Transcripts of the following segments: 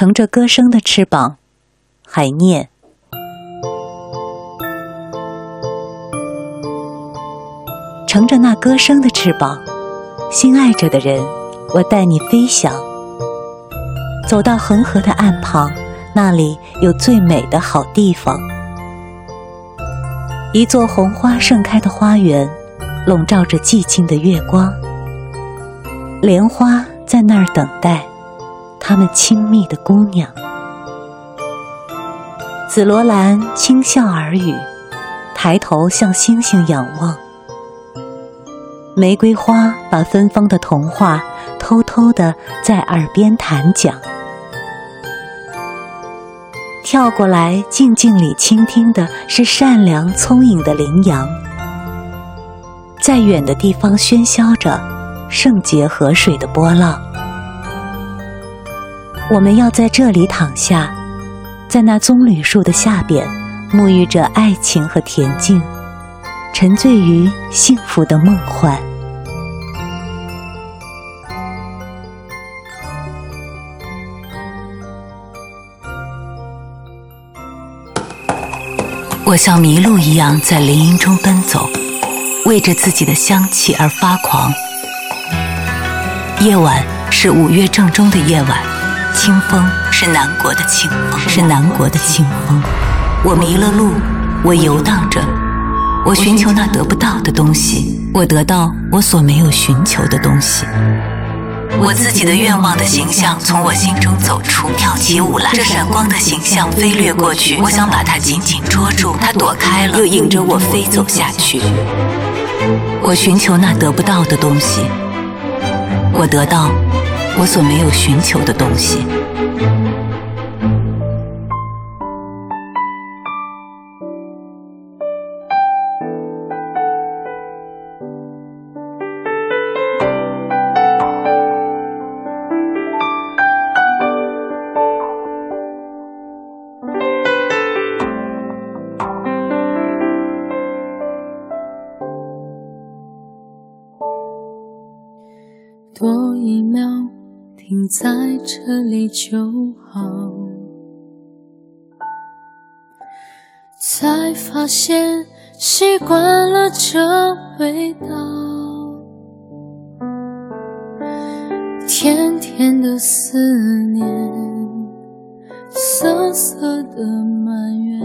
乘着歌声的翅膀，海念。乘着那歌声的翅膀，心爱着的人，我带你飞翔。走到恒河的岸旁，那里有最美的好地方。一座红花盛开的花园，笼罩着寂静的月光。莲花在那儿等待，他们亲密的姑娘。紫罗兰轻笑耳语，抬头向星星仰望。玫瑰花把芬芳的童话偷偷的在耳边弹讲。跳过来，静静里倾听的是善良聪颖的羚羊，在远的地方喧嚣着圣洁河水的波浪。我们要在这里躺下，在那棕榈树的下边，沐浴着爱情和恬静，沉醉于幸福的梦幻。我像麋鹿一样在林荫中奔走，为着自己的香气而发狂。夜晚是五月正中的夜晚，清风是南国的清风，是南国的清风。我迷了路，我游荡着，我寻求那得不到的东西，我得到我所没有寻求的东西。我自己的愿望的形象从我心中走出，跳起舞来。这闪光的形象飞掠过去，我想把它紧紧捉住，它躲开了，又引着我飞走下去。我寻求那得不到的东西，我得到我所没有寻求的东西。在这里就好。才发现习惯了这味道，甜甜的思念，涩涩的埋怨，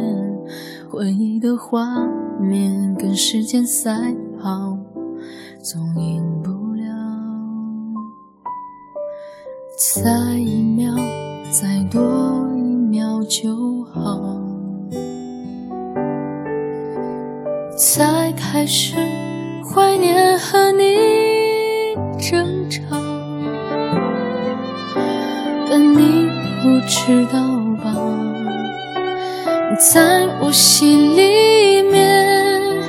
回忆的画面跟时间赛跑，总赢不。再一秒，再多一秒就好。才开始怀念和你争吵，但你不知道吧？在我心里面，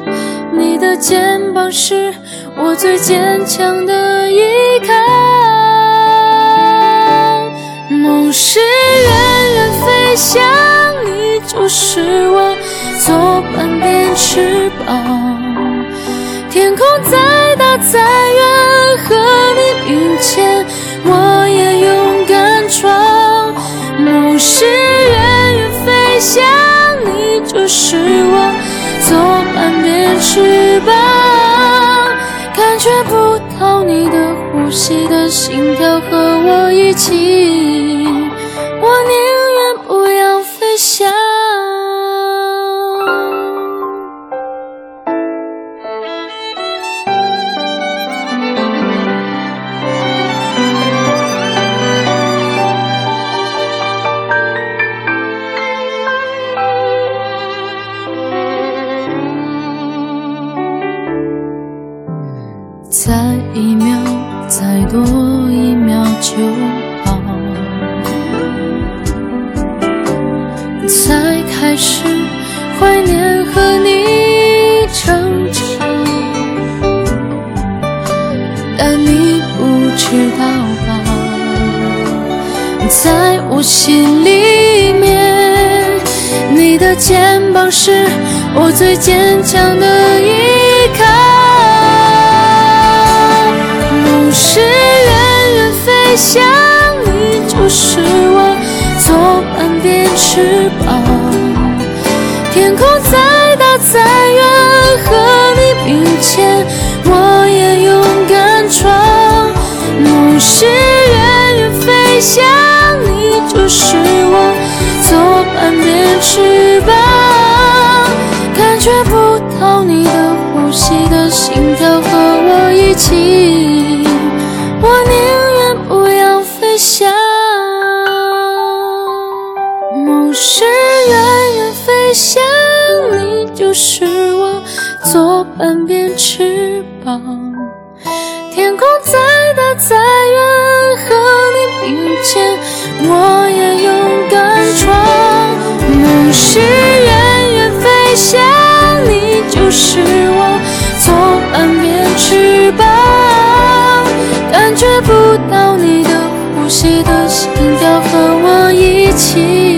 你的肩膀是我最坚强的依靠。梦是远远飞翔，你就是我左半边翅膀。天空再大再远，和你并肩，我也勇敢闯。梦是远远飞翔，你就是我左半边翅膀。感觉不到你的呼吸的心跳，和我一起。我宁愿不要是怀念和你争吵，但你不知道吧，在我心里面，你的肩膀是我最坚强的依靠。梦是远远飞翔，你就是我左半边翅膀。再大再远，和你并肩，我也勇敢闯。梦是远远飞翔，你就是就是我左半边翅膀天空再大再远和你并肩我也勇敢闯。梦是远远飞翔你就是我左半边翅膀感觉不到你的呼吸的心跳和我一起。